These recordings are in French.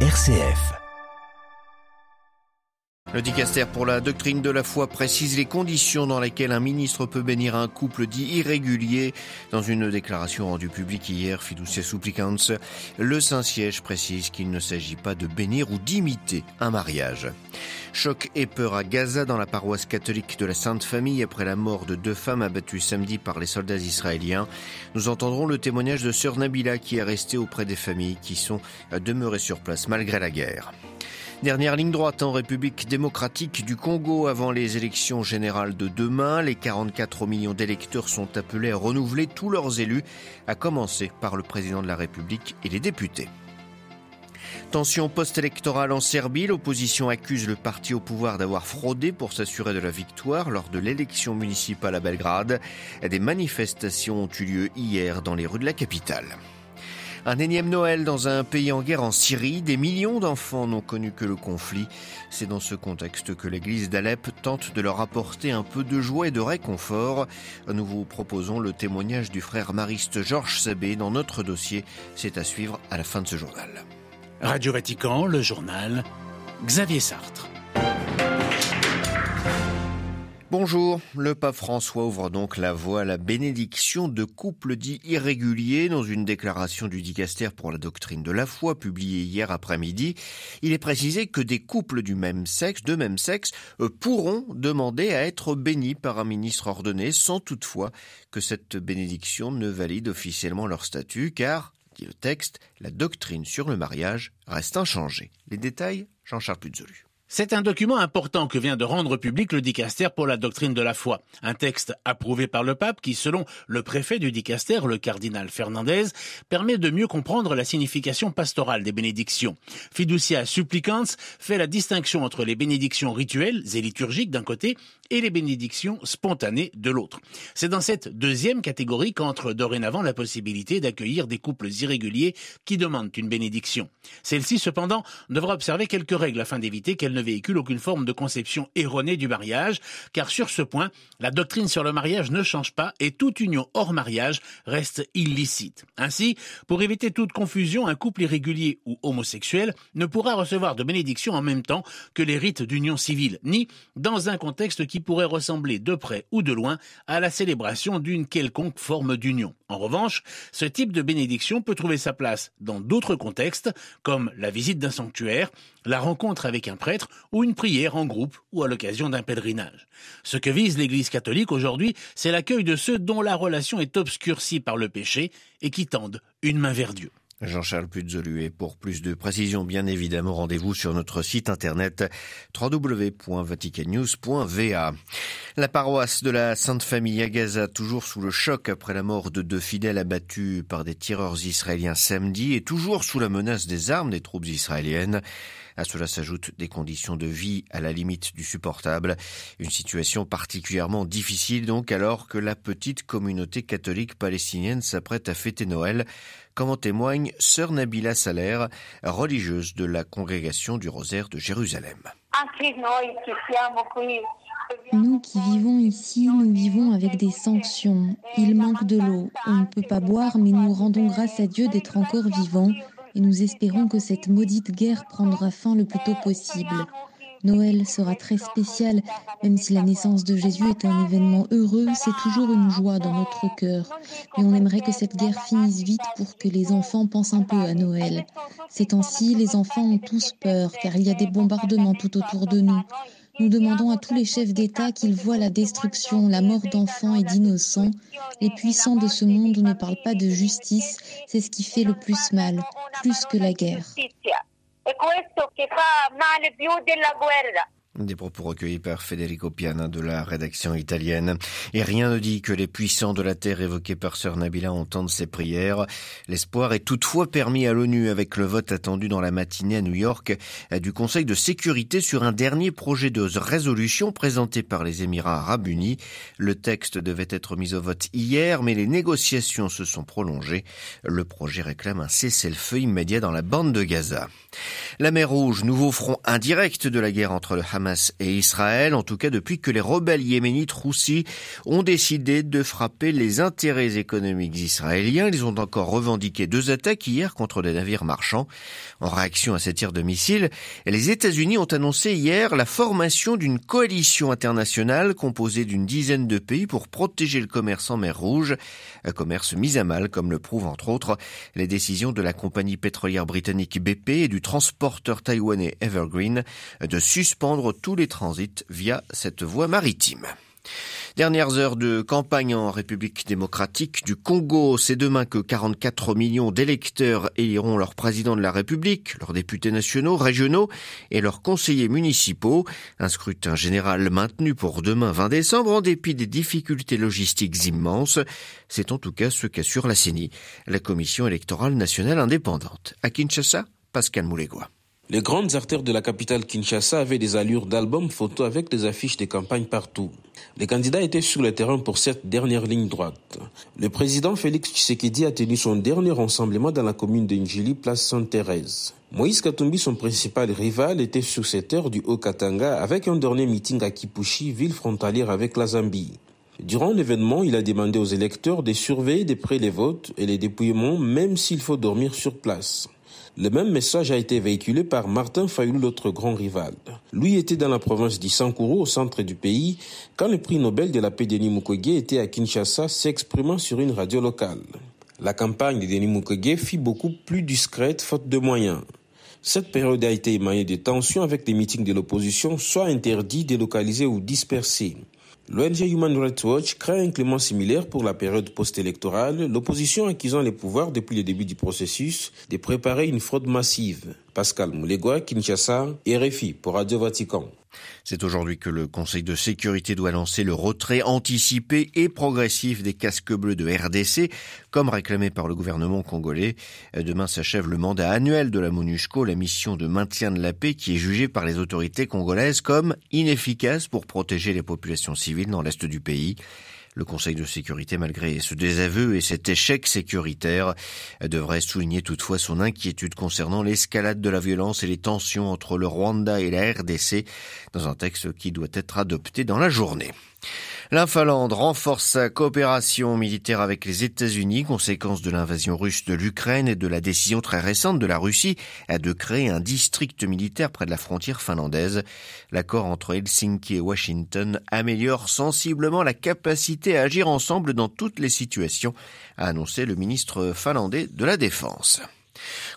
RCF. Le dicaster pour la doctrine de la foi précise les conditions dans lesquelles un ministre peut bénir un couple dit irrégulier. Dans une déclaration rendue publique hier, Fiducia Supplicans, le Saint-Siège précise qu'il ne s'agit pas de bénir ou d'imiter un mariage. Choc et peur à Gaza dans la paroisse catholique de la Sainte Famille après la mort de deux femmes abattues samedi par les soldats israéliens. Nous entendrons le témoignage de sœur Nabila qui est restée auprès des familles qui sont demeurées sur place malgré la guerre. Dernière ligne droite en République démocratique du Congo avant les élections générales de demain. Les 44 millions d'électeurs sont appelés à renouveler tous leurs élus, à commencer par le président de la République et les députés. Tension post-électorale en Serbie, l'opposition accuse le parti au pouvoir d'avoir fraudé pour s'assurer de la victoire lors de l'élection municipale à Belgrade. Des manifestations ont eu lieu hier dans les rues de la capitale. Un énième Noël dans un pays en guerre en Syrie, des millions d'enfants n'ont connu que le conflit. C'est dans ce contexte que l'église d'Alep tente de leur apporter un peu de joie et de réconfort. Nous vous proposons le témoignage du frère mariste Georges Sabé dans notre dossier. C'est à suivre à la fin de ce journal. Radio Vatican, le journal, Xavier Sartre. Bonjour, le pape François ouvre donc la voie à la bénédiction de couples dits irréguliers dans une déclaration du dicaster pour la doctrine de la foi publiée hier après-midi. Il est précisé que des couples du même sexe, de même sexe, euh, pourront demander à être bénis par un ministre ordonné sans toutefois que cette bénédiction ne valide officiellement leur statut car, dit le texte, la doctrine sur le mariage reste inchangée. Les détails, Jean-Charles Puzolu. C'est un document important que vient de rendre public le dicaster pour la doctrine de la foi. Un texte approuvé par le pape qui, selon le préfet du dicaster, le cardinal Fernandez, permet de mieux comprendre la signification pastorale des bénédictions. Fiducia supplicans fait la distinction entre les bénédictions rituelles et liturgiques d'un côté et les bénédictions spontanées de l'autre. C'est dans cette deuxième catégorie qu'entre dorénavant la possibilité d'accueillir des couples irréguliers qui demandent une bénédiction. Celle-ci, cependant, devra observer quelques règles afin d'éviter qu'elle ne véhicule aucune forme de conception erronée du mariage, car sur ce point, la doctrine sur le mariage ne change pas et toute union hors mariage reste illicite. Ainsi, pour éviter toute confusion, un couple irrégulier ou homosexuel ne pourra recevoir de bénédiction en même temps que les rites d'union civile, ni dans un contexte qui pourrait ressembler de près ou de loin à la célébration d'une quelconque forme d'union. En revanche, ce type de bénédiction peut trouver sa place dans d'autres contextes, comme la visite d'un sanctuaire, la rencontre avec un prêtre ou une prière en groupe ou à l'occasion d'un pèlerinage. Ce que vise l'Église catholique aujourd'hui, c'est l'accueil de ceux dont la relation est obscurcie par le péché et qui tendent une main vers Dieu. Jean-Charles Puzolu. Pour plus de précisions, bien évidemment, rendez-vous sur notre site internet www.vaticannews.va. La paroisse de la Sainte Famille à Gaza, toujours sous le choc après la mort de deux fidèles abattus par des tireurs israéliens samedi et toujours sous la menace des armes des troupes israéliennes. À cela s'ajoutent des conditions de vie à la limite du supportable. Une situation particulièrement difficile donc alors que la petite communauté catholique palestinienne s'apprête à fêter Noël, comme en témoigne sœur Nabila Saler, religieuse de la congrégation du Rosaire de Jérusalem. Nous qui vivons ici, nous vivons avec des sanctions. Il manque de l'eau. On ne peut pas boire, mais nous rendons grâce à Dieu d'être encore vivants et nous espérons que cette maudite guerre prendra fin le plus tôt possible. Noël sera très spécial, même si la naissance de Jésus est un événement heureux, c'est toujours une joie dans notre cœur. Mais on aimerait que cette guerre finisse vite pour que les enfants pensent un peu à Noël. Ces temps-ci, les enfants ont tous peur, car il y a des bombardements tout autour de nous. Nous demandons à tous les chefs d'État qu'ils voient la destruction, la mort d'enfants et d'innocents. Les puissants de ce monde ne parlent pas de justice, c'est ce qui fait le plus mal, plus que la guerre. Des propos recueillis par Federico Piana de la rédaction italienne. Et rien ne dit que les puissants de la terre évoqués par Sœur Nabila entendent ces prières. L'espoir est toutefois permis à l'ONU avec le vote attendu dans la matinée à New York du Conseil de sécurité sur un dernier projet de résolution présenté par les Émirats arabes unis. Le texte devait être mis au vote hier, mais les négociations se sont prolongées. Le projet réclame un cessez-le-feu immédiat dans la bande de Gaza. La mer Rouge, nouveau front indirect de la guerre entre le Hamas et Israël, en tout cas depuis que les rebelles yéménites roussis ont décidé de frapper les intérêts économiques israéliens. Ils ont encore revendiqué deux attaques hier contre des navires marchands. En réaction à ces tirs de missiles, les États-Unis ont annoncé hier la formation d'une coalition internationale composée d'une dizaine de pays pour protéger le commerce en mer Rouge, un commerce mis à mal comme le prouvent entre autres les décisions de la compagnie pétrolière britannique BP et du transporteur taïwanais Evergreen de suspendre tous les transits via cette voie maritime. Dernières heures de campagne en République démocratique du Congo. C'est demain que 44 millions d'électeurs éliront leur président de la République, leurs députés nationaux, régionaux et leurs conseillers municipaux. Un scrutin général maintenu pour demain 20 décembre en dépit des difficultés logistiques immenses. C'est en tout cas ce qu'assure la CENI, la Commission électorale nationale indépendante. À Kinshasa, Pascal Moulégois. Les grandes artères de la capitale Kinshasa avaient des allures d'albums photos avec des affiches de campagne partout. Les candidats étaient sur le terrain pour cette dernière ligne droite. Le président Félix Tshisekedi a tenu son dernier rassemblement dans la commune de Njili, place Sainte-Thérèse. Moïse Katumbi, son principal rival, était sur cette heure du Haut-Katanga avec un dernier meeting à Kipushi, ville frontalière avec la Zambie. Durant l'événement, il a demandé aux électeurs de surveiller de près les votes et les dépouillements, même s'il faut dormir sur place. Le même message a été véhiculé par Martin Fayoulou, l'autre grand rival. Lui était dans la province d'Issankuru, au centre du pays, quand le prix Nobel de la paix Denis Mukwege était à Kinshasa, s'exprimant sur une radio locale. La campagne de Denis Mukwege fit beaucoup plus discrète faute de moyens. Cette période a été émaillée de tensions avec les meetings de l'opposition, soit interdits, délocalisés ou dispersés. L'ONG Human Rights Watch crée un climat similaire pour la période post-électorale, l'opposition accusant les pouvoirs depuis le début du processus de préparer une fraude massive. Pascal Moulegua, Kinshasa, RFI pour Radio Vatican. C'est aujourd'hui que le Conseil de sécurité doit lancer le retrait anticipé et progressif des casques bleus de RDC, comme réclamé par le gouvernement congolais. Demain s'achève le mandat annuel de la MONUSCO, la mission de maintien de la paix qui est jugée par les autorités congolaises comme inefficace pour protéger les populations civiles dans l'est du pays. Le Conseil de sécurité, malgré ce désaveu et cet échec sécuritaire, devrait souligner toutefois son inquiétude concernant l'escalade de la violence et les tensions entre le Rwanda et la RDC dans un texte qui doit être adopté dans la journée. La Finlande renforce sa coopération militaire avec les États-Unis, conséquence de l'invasion russe de l'Ukraine et de la décision très récente de la Russie de créer un district militaire près de la frontière finlandaise. L'accord entre Helsinki et Washington améliore sensiblement la capacité à agir ensemble dans toutes les situations, a annoncé le ministre finlandais de la Défense.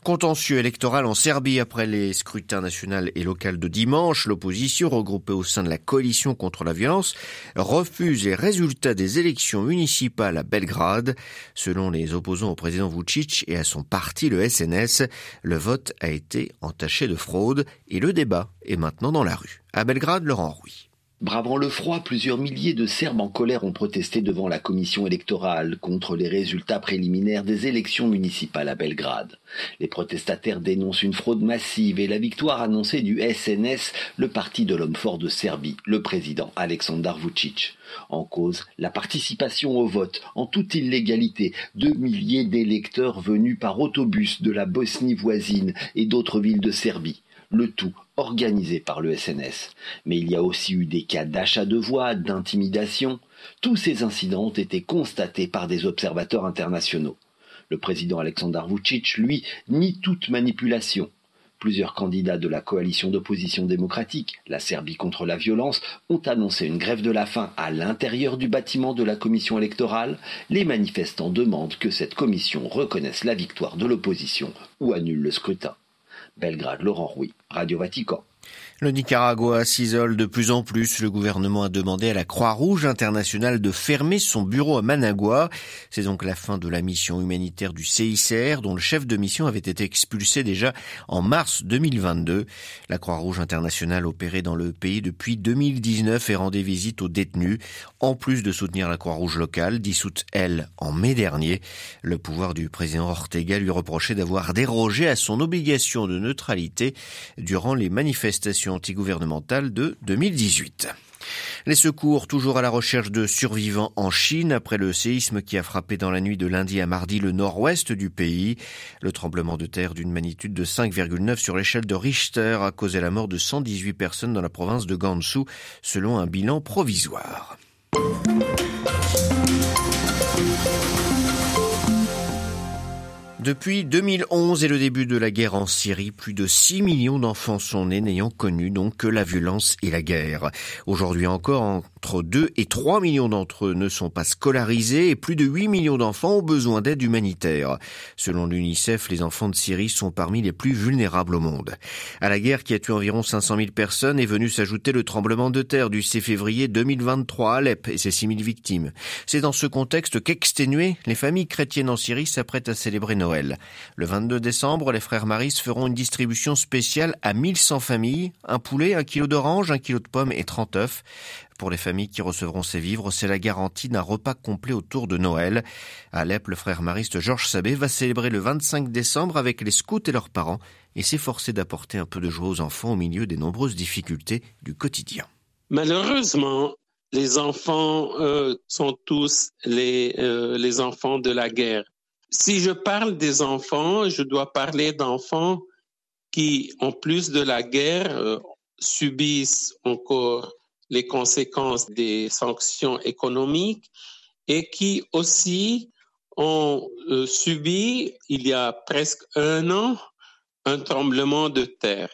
Contentieux électoral en Serbie après les scrutins national et local de dimanche. L'opposition, regroupée au sein de la coalition contre la violence, refuse les résultats des élections municipales à Belgrade. Selon les opposants au président Vucic et à son parti, le SNS, le vote a été entaché de fraude et le débat est maintenant dans la rue. À Belgrade, Laurent Rouy. Bravant le froid, plusieurs milliers de Serbes en colère ont protesté devant la commission électorale contre les résultats préliminaires des élections municipales à Belgrade. Les protestataires dénoncent une fraude massive et la victoire annoncée du SNS, le parti de l'homme fort de Serbie, le président Aleksandar Vucic. En cause, la participation au vote en toute illégalité de milliers d'électeurs venus par autobus de la Bosnie voisine et d'autres villes de Serbie le tout organisé par le SNS. Mais il y a aussi eu des cas d'achat de voix, d'intimidation. Tous ces incidents ont été constatés par des observateurs internationaux. Le président Aleksandar Vucic, lui, nie toute manipulation. Plusieurs candidats de la coalition d'opposition démocratique, la Serbie contre la violence, ont annoncé une grève de la faim à l'intérieur du bâtiment de la commission électorale. Les manifestants demandent que cette commission reconnaisse la victoire de l'opposition ou annule le scrutin. Belgrade, Laurent Rouy, Radio Vatican. Le Nicaragua s'isole de plus en plus. Le gouvernement a demandé à la Croix-Rouge internationale de fermer son bureau à Managua. C'est donc la fin de la mission humanitaire du CICR, dont le chef de mission avait été expulsé déjà en mars 2022. La Croix-Rouge internationale opérait dans le pays depuis 2019 et rendait visite aux détenus, en plus de soutenir la Croix-Rouge locale, dissoute elle en mai dernier. Le pouvoir du président Ortega lui reprochait d'avoir dérogé à son obligation de neutralité durant les manifestations antigouvernementale de 2018. Les secours toujours à la recherche de survivants en Chine après le séisme qui a frappé dans la nuit de lundi à mardi le nord-ouest du pays. Le tremblement de terre d'une magnitude de 5,9 sur l'échelle de Richter a causé la mort de 118 personnes dans la province de Gansu selon un bilan provisoire. Depuis 2011 et le début de la guerre en Syrie, plus de 6 millions d'enfants sont nés n'ayant connu donc que la violence et la guerre. Aujourd'hui encore, entre 2 et 3 millions d'entre eux ne sont pas scolarisés et plus de 8 millions d'enfants ont besoin d'aide humanitaire. Selon l'UNICEF, les enfants de Syrie sont parmi les plus vulnérables au monde. À la guerre qui a tué environ 500 000 personnes est venu s'ajouter le tremblement de terre du 6 février 2023 à Alep et ses 6 000 victimes. C'est dans ce contexte qu'exténuées, les familles chrétiennes en Syrie s'apprêtent à célébrer Noël. Le 22 décembre, les frères Maris feront une distribution spéciale à 1100 familles, un poulet, un kilo d'orange, un kilo de pommes et 30 œufs. Pour les familles qui recevront ces vivres, c'est la garantie d'un repas complet autour de Noël. À Alep, le frère mariste Georges Sabé va célébrer le 25 décembre avec les scouts et leurs parents et s'efforcer d'apporter un peu de joie aux enfants au milieu des nombreuses difficultés du quotidien. Malheureusement, les enfants euh, sont tous les, euh, les enfants de la guerre. Si je parle des enfants, je dois parler d'enfants qui, en plus de la guerre, euh, subissent encore les conséquences des sanctions économiques et qui aussi ont euh, subi, il y a presque un an, un tremblement de terre.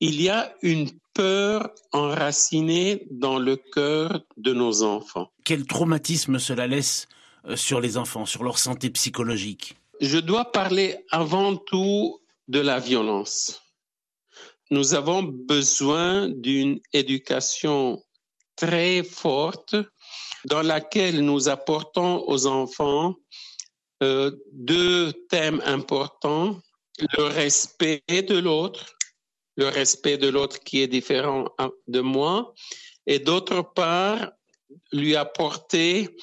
Il y a une peur enracinée dans le cœur de nos enfants. Quel traumatisme cela laisse euh, sur les enfants, sur leur santé psychologique? Je dois parler avant tout de la violence. Nous avons besoin d'une éducation très forte dans laquelle nous apportons aux enfants euh, deux thèmes importants, le respect de l'autre, le respect de l'autre qui est différent de moi, et d'autre part, lui apporter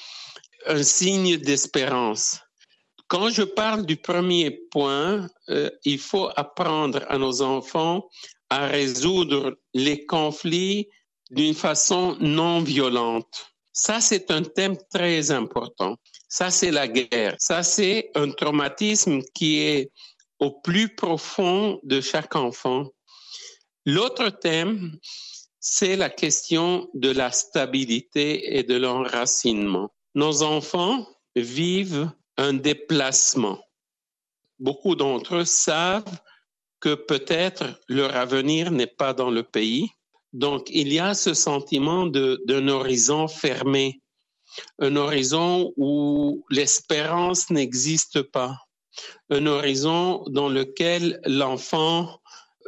un signe d'espérance. Quand je parle du premier point, euh, il faut apprendre à nos enfants à résoudre les conflits d'une façon non violente. Ça, c'est un thème très important. Ça, c'est la guerre. Ça, c'est un traumatisme qui est au plus profond de chaque enfant. L'autre thème, c'est la question de la stabilité et de l'enracinement. Nos enfants vivent un déplacement. Beaucoup d'entre eux savent que peut-être leur avenir n'est pas dans le pays. Donc, il y a ce sentiment d'un horizon fermé, un horizon où l'espérance n'existe pas, un horizon dans lequel l'enfant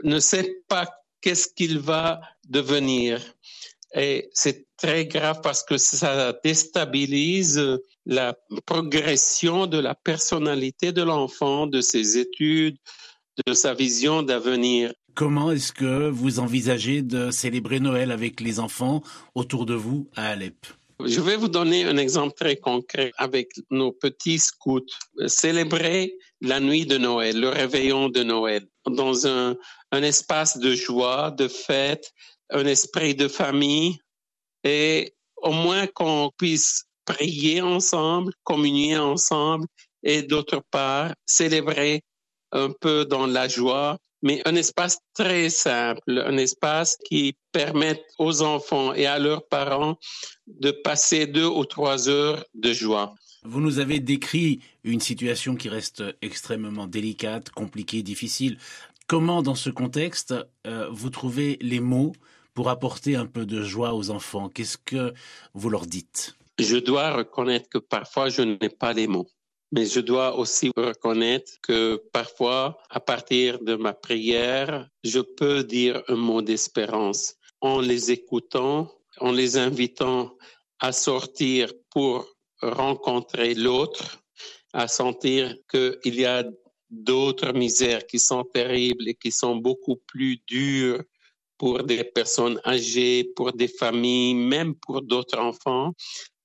ne sait pas qu'est-ce qu'il va devenir. Et c'est très grave parce que ça déstabilise la progression de la personnalité de l'enfant, de ses études, de sa vision d'avenir. Comment est-ce que vous envisagez de célébrer Noël avec les enfants autour de vous à Alep? Je vais vous donner un exemple très concret avec nos petits scouts. Célébrer la nuit de Noël, le réveillon de Noël, dans un, un espace de joie, de fête, un esprit de famille et au moins qu'on puisse prier ensemble, communier ensemble et d'autre part célébrer un peu dans la joie, mais un espace très simple, un espace qui permette aux enfants et à leurs parents de passer deux ou trois heures de joie. Vous nous avez décrit une situation qui reste extrêmement délicate, compliquée, difficile. Comment, dans ce contexte, euh, vous trouvez les mots pour apporter un peu de joie aux enfants? Qu'est-ce que vous leur dites? Je dois reconnaître que parfois je n'ai pas les mots. Mais je dois aussi reconnaître que parfois, à partir de ma prière, je peux dire un mot d'espérance en les écoutant, en les invitant à sortir pour rencontrer l'autre, à sentir qu'il y a d'autres misères qui sont terribles et qui sont beaucoup plus dures pour des personnes âgées, pour des familles, même pour d'autres enfants.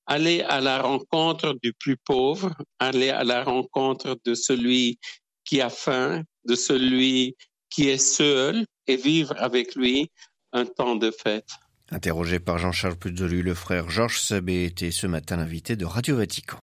Aller à la rencontre du plus pauvre, aller à la rencontre de celui qui a faim, de celui qui est seul et vivre avec lui un temps de fête. Interrogé par Jean-Charles Puzolu, le frère Georges Sabé était ce matin l'invité de Radio Vatican.